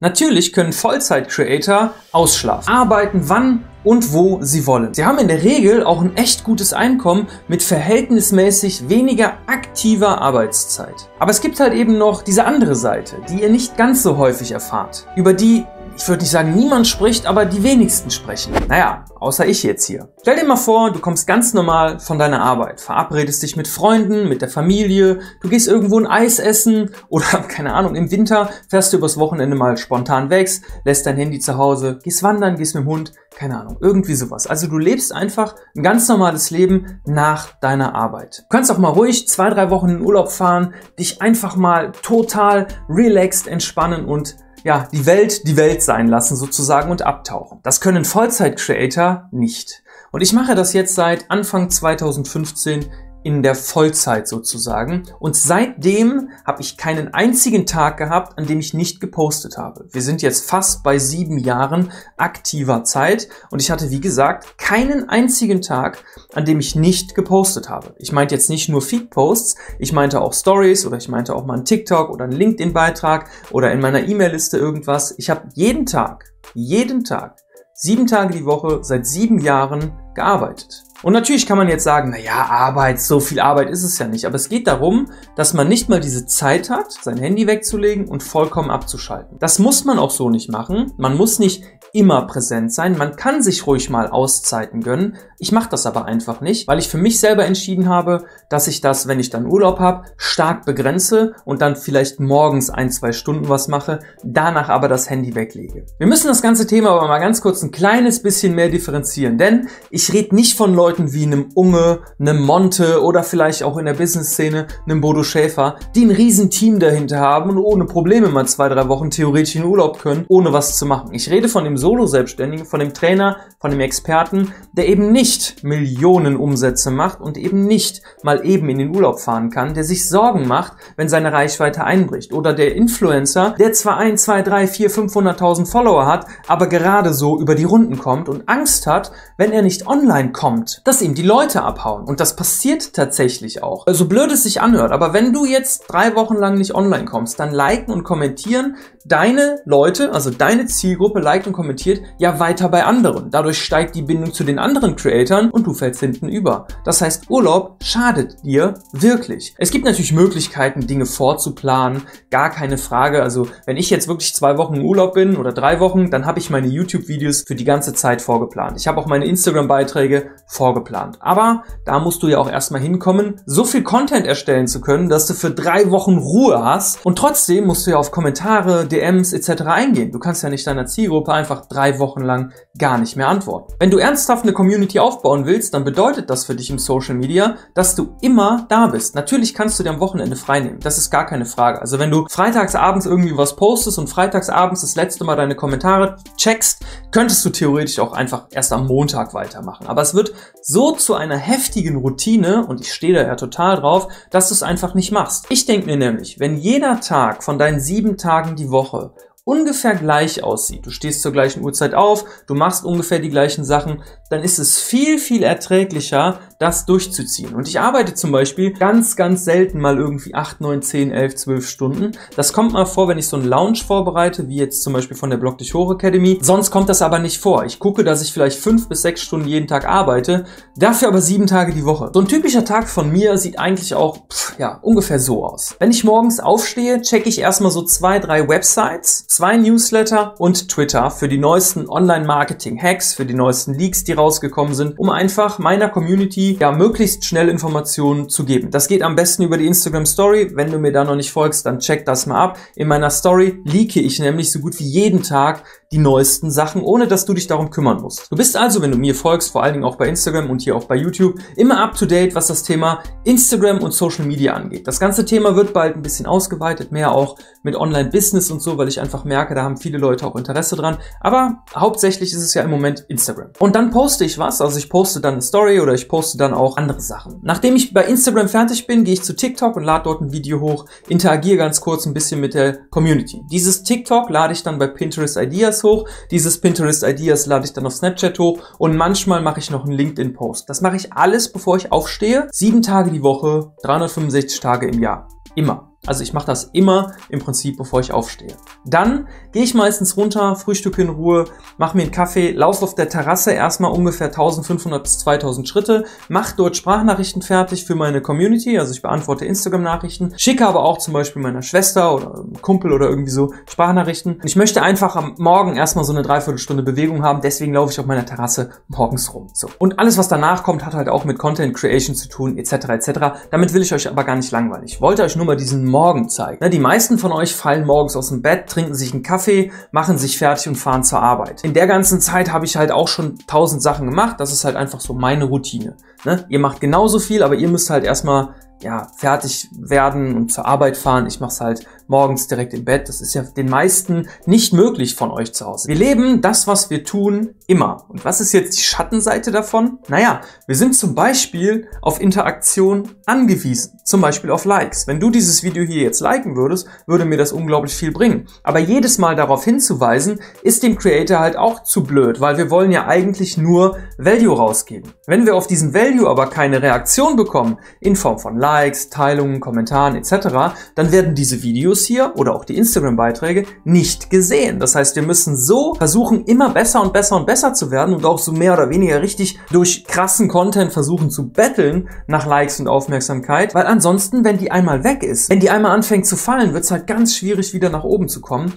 Natürlich können Vollzeit-Creator ausschlafen, arbeiten wann und wo sie wollen. Sie haben in der Regel auch ein echt gutes Einkommen mit verhältnismäßig weniger aktiver Arbeitszeit. Aber es gibt halt eben noch diese andere Seite, die ihr nicht ganz so häufig erfahrt, über die ich würde nicht sagen, niemand spricht, aber die wenigsten sprechen. Naja, außer ich jetzt hier. Stell dir mal vor, du kommst ganz normal von deiner Arbeit, verabredest dich mit Freunden, mit der Familie, du gehst irgendwo ein Eis essen oder, keine Ahnung, im Winter fährst du übers Wochenende mal spontan weg, lässt dein Handy zu Hause, gehst wandern, gehst mit dem Hund, keine Ahnung, irgendwie sowas. Also du lebst einfach ein ganz normales Leben nach deiner Arbeit. Du kannst auch mal ruhig zwei, drei Wochen in Urlaub fahren, dich einfach mal total relaxed entspannen und ja, die Welt die Welt sein lassen sozusagen und abtauchen. Das können Vollzeit-Creator nicht. Und ich mache das jetzt seit Anfang 2015 in der Vollzeit sozusagen. Und seitdem habe ich keinen einzigen Tag gehabt, an dem ich nicht gepostet habe. Wir sind jetzt fast bei sieben Jahren aktiver Zeit und ich hatte, wie gesagt, keinen einzigen Tag, an dem ich nicht gepostet habe. Ich meinte jetzt nicht nur Feed-Posts, ich meinte auch Stories oder ich meinte auch mal einen TikTok oder einen LinkedIn-Beitrag oder in meiner E-Mail-Liste irgendwas. Ich habe jeden Tag, jeden Tag, sieben Tage die Woche seit sieben Jahren gearbeitet. Und natürlich kann man jetzt sagen, na ja, Arbeit, so viel Arbeit ist es ja nicht. Aber es geht darum, dass man nicht mal diese Zeit hat, sein Handy wegzulegen und vollkommen abzuschalten. Das muss man auch so nicht machen. Man muss nicht immer präsent sein. Man kann sich ruhig mal Auszeiten gönnen. Ich mache das aber einfach nicht, weil ich für mich selber entschieden habe, dass ich das, wenn ich dann Urlaub habe, stark begrenze und dann vielleicht morgens ein, zwei Stunden was mache, danach aber das Handy weglege. Wir müssen das ganze Thema aber mal ganz kurz ein kleines bisschen mehr differenzieren, denn ich rede nicht von Leuten wie einem Unge, einem Monte oder vielleicht auch in der Business-Szene einem Bodo Schäfer, die ein riesen Team dahinter haben und ohne Probleme mal zwei, drei Wochen theoretisch in Urlaub können, ohne was zu machen. Ich rede von dem Solo-Selbstständigen, von dem Trainer, von dem Experten, der eben nicht Millionen Umsätze macht und eben nicht mal eben in den Urlaub fahren kann, der sich Sorgen macht, wenn seine Reichweite einbricht. Oder der Influencer, der zwar ein, zwei, drei, vier, 500.000 Follower hat, aber gerade so über die Runden kommt und Angst hat, wenn er nicht online kommt, dass ihm die Leute abhauen. Und das passiert tatsächlich auch. So also blöd es sich anhört, aber wenn du jetzt drei Wochen lang nicht online kommst, dann liken und kommentieren deine Leute, also deine Zielgruppe liked und kommentiert ja weiter bei anderen. Dadurch steigt die Bindung zu den anderen Creatoren und du fällst hinten über. Das heißt, Urlaub schadet dir wirklich. Es gibt natürlich Möglichkeiten, Dinge vorzuplanen, gar keine Frage. Also wenn ich jetzt wirklich zwei Wochen im Urlaub bin oder drei Wochen, dann habe ich meine YouTube-Videos für die ganze Zeit vorgeplant. Ich habe auch meine Instagram-Beiträge vorgeplant. Aber da musst du ja auch erstmal hinkommen, so viel Content erstellen zu können, dass du für drei Wochen Ruhe hast und trotzdem musst du ja auf Kommentare, DMs etc. eingehen. Du kannst ja nicht deiner Zielgruppe einfach drei Wochen lang gar nicht mehr antworten. Wenn du ernsthaft eine Community aufbauen willst, dann bedeutet das für dich im Social Media, dass du immer da bist. Natürlich kannst du dir am Wochenende freinehmen. Das ist gar keine Frage. Also wenn du freitagsabends irgendwie was postest und freitagsabends das letzte Mal deine Kommentare checkst, könntest du theoretisch auch einfach erst am Montag weitermachen. Aber es wird so zu einer heftigen Routine und ich stehe da ja total drauf, dass du es einfach nicht machst. Ich denke mir nämlich, wenn jeder Tag von deinen sieben Tagen die Woche ungefähr gleich aussieht, du stehst zur gleichen Uhrzeit auf, du machst ungefähr die gleichen Sachen, dann ist es viel, viel erträglicher, das durchzuziehen. Und ich arbeite zum Beispiel ganz, ganz selten mal irgendwie 8, 9, 10, 11, 12 Stunden. Das kommt mal vor, wenn ich so einen Lounge vorbereite, wie jetzt zum Beispiel von der Block dich Hoch Academy. Sonst kommt das aber nicht vor. Ich gucke, dass ich vielleicht 5 bis 6 Stunden jeden Tag arbeite, dafür aber 7 Tage die Woche. So ein typischer Tag von mir sieht eigentlich auch, pff, ja, ungefähr so aus. Wenn ich morgens aufstehe, checke ich erstmal so zwei, drei Websites, zwei Newsletter und Twitter für die neuesten Online-Marketing-Hacks, für die neuesten Leaks, die rausgekommen sind, um einfach meiner Community ja möglichst schnell Informationen zu geben. Das geht am besten über die Instagram Story. Wenn du mir da noch nicht folgst, dann check das mal ab. In meiner Story leake ich nämlich so gut wie jeden Tag die neuesten Sachen, ohne dass du dich darum kümmern musst. Du bist also, wenn du mir folgst, vor allen Dingen auch bei Instagram und hier auch bei YouTube, immer up to date, was das Thema Instagram und Social Media angeht. Das ganze Thema wird bald ein bisschen ausgeweitet, mehr auch mit Online-Business und so, weil ich einfach merke, da haben viele Leute auch Interesse dran. Aber hauptsächlich ist es ja im Moment Instagram. Und dann poste ich was, also ich poste dann eine Story oder ich poste dann auch andere Sachen. Nachdem ich bei Instagram fertig bin, gehe ich zu TikTok und lade dort ein Video hoch, interagiere ganz kurz ein bisschen mit der Community. Dieses TikTok lade ich dann bei Pinterest Ideas hoch. Dieses Pinterest Ideas lade ich dann auf Snapchat hoch und manchmal mache ich noch einen LinkedIn-Post. Das mache ich alles, bevor ich aufstehe. Sieben Tage die Woche, 365 Tage im Jahr. Immer. Also ich mache das immer im Prinzip, bevor ich aufstehe. Dann gehe ich meistens runter, frühstücke in Ruhe, mache mir einen Kaffee, laufe auf der Terrasse erstmal ungefähr 1500 bis 2000 Schritte, mache dort Sprachnachrichten fertig für meine Community, also ich beantworte Instagram-Nachrichten, schicke aber auch zum Beispiel meiner Schwester oder Kumpel oder irgendwie so Sprachnachrichten. Ich möchte einfach am Morgen erstmal so eine Dreiviertelstunde Bewegung haben, deswegen laufe ich auf meiner Terrasse morgens rum. So. Und alles, was danach kommt, hat halt auch mit Content Creation zu tun, etc. etc. Damit will ich euch aber gar nicht langweilen. Ich wollte euch nur mal diesen Morgen zeigen. Ne, die meisten von euch fallen morgens aus dem Bett, trinken sich einen Kaffee, machen sich fertig und fahren zur Arbeit. In der ganzen Zeit habe ich halt auch schon tausend Sachen gemacht. Das ist halt einfach so meine Routine. Ne? Ihr macht genauso viel, aber ihr müsst halt erstmal ja, fertig werden und zur Arbeit fahren. Ich mache es halt morgens direkt im Bett. Das ist ja den meisten nicht möglich von euch zu Hause. Wir leben das, was wir tun, immer. Und was ist jetzt die Schattenseite davon? Naja, wir sind zum Beispiel auf Interaktion angewiesen. Zum Beispiel auf Likes. Wenn du dieses Video hier jetzt liken würdest, würde mir das unglaublich viel bringen. Aber jedes Mal darauf hinzuweisen, ist dem Creator halt auch zu blöd, weil wir wollen ja eigentlich nur Value rausgeben. Wenn wir auf diesen Value aber keine Reaktion bekommen, in Form von Likes, Teilungen, Kommentaren etc., dann werden diese Videos hier oder auch die Instagram-Beiträge nicht gesehen. Das heißt, wir müssen so versuchen, immer besser und besser und besser zu werden und auch so mehr oder weniger richtig durch krassen Content versuchen zu betteln nach Likes und Aufmerksamkeit, weil ansonsten, wenn die einmal weg ist, wenn die einmal anfängt zu fallen, wird es halt ganz schwierig, wieder nach oben zu kommen.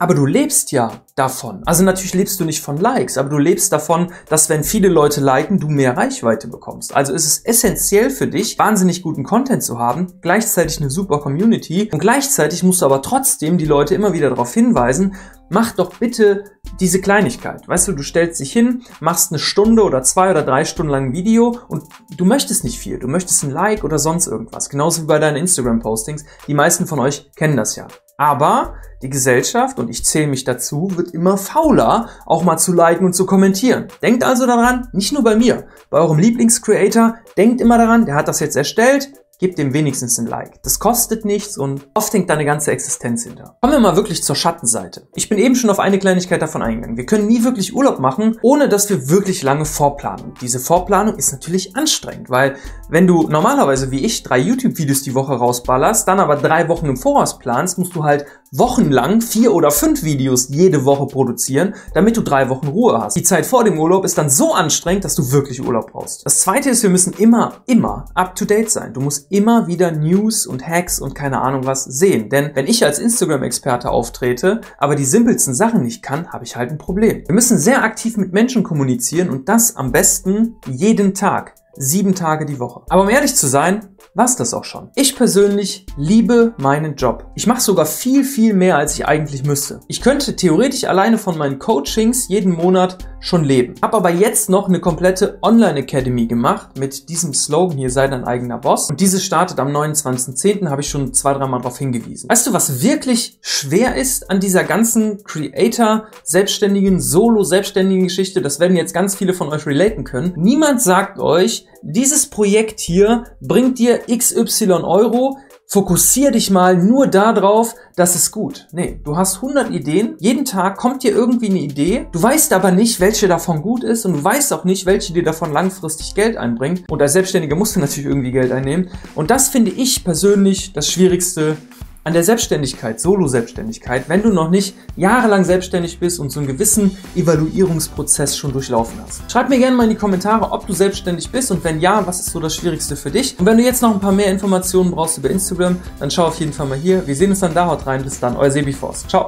Aber du lebst ja davon. Also natürlich lebst du nicht von Likes, aber du lebst davon, dass wenn viele Leute liken, du mehr Reichweite bekommst. Also ist es essentiell für dich, wahnsinnig guten Content zu haben, gleichzeitig eine super Community und gleichzeitig musst du aber trotzdem die Leute immer wieder darauf hinweisen, mach doch bitte diese Kleinigkeit. Weißt du, du stellst dich hin, machst eine Stunde oder zwei oder drei Stunden lang ein Video und du möchtest nicht viel. Du möchtest ein Like oder sonst irgendwas. Genauso wie bei deinen Instagram-Postings. Die meisten von euch kennen das ja. Aber die Gesellschaft, und ich zähle mich dazu, wird immer fauler, auch mal zu liken und zu kommentieren. Denkt also daran, nicht nur bei mir, bei eurem Lieblingscreator, denkt immer daran, der hat das jetzt erstellt, gebt dem wenigstens ein Like. Das kostet nichts und oft hängt deine ganze Existenz hinter. Kommen wir mal wirklich zur Schattenseite. Ich bin eben schon auf eine Kleinigkeit davon eingegangen. Wir können nie wirklich Urlaub machen, ohne dass wir wirklich lange vorplanen. Diese Vorplanung ist natürlich anstrengend, weil wenn du normalerweise wie ich drei YouTube-Videos die Woche rausballerst, dann aber drei Wochen im Voraus planst, musst du halt wochenlang vier oder fünf Videos jede Woche produzieren, damit du drei Wochen Ruhe hast. Die Zeit vor dem Urlaub ist dann so anstrengend, dass du wirklich Urlaub brauchst. Das zweite ist, wir müssen immer, immer up to date sein. Du musst immer wieder News und Hacks und keine Ahnung was sehen. Denn wenn ich als Instagram-Experte auftrete, aber die simpelsten Sachen nicht kann, habe ich halt ein Problem. Wir müssen sehr aktiv mit Menschen kommunizieren und das am besten jeden Tag sieben Tage die Woche. Aber um ehrlich zu sein, war's das auch schon. Ich persönlich liebe meinen Job. Ich mache sogar viel, viel mehr, als ich eigentlich müsste. Ich könnte theoretisch alleine von meinen Coachings jeden Monat schon leben. Hab aber jetzt noch eine komplette Online Academy gemacht mit diesem Slogan hier, sei dein eigener Boss. Und diese startet am 29.10. habe ich schon zwei, dreimal darauf hingewiesen. Weißt du, was wirklich schwer ist an dieser ganzen Creator, selbstständigen, Solo-selbstständigen Geschichte? Das werden jetzt ganz viele von euch relaten können. Niemand sagt euch, dieses Projekt hier bringt dir XY Euro, fokussier dich mal nur darauf, das ist gut. Nee, du hast 100 Ideen, jeden Tag kommt dir irgendwie eine Idee, du weißt aber nicht, welche davon gut ist und du weißt auch nicht, welche dir davon langfristig Geld einbringt. Und als Selbstständiger musst du natürlich irgendwie Geld einnehmen. Und das finde ich persönlich das Schwierigste an der Selbstständigkeit, Solo-Selbstständigkeit, wenn du noch nicht jahrelang selbstständig bist und so einen gewissen Evaluierungsprozess schon durchlaufen hast. Schreib mir gerne mal in die Kommentare, ob du selbstständig bist und wenn ja, was ist so das Schwierigste für dich? Und wenn du jetzt noch ein paar mehr Informationen brauchst über Instagram, dann schau auf jeden Fall mal hier. Wir sehen uns dann da, haut rein. Bis dann, euer Sebi Force. Ciao.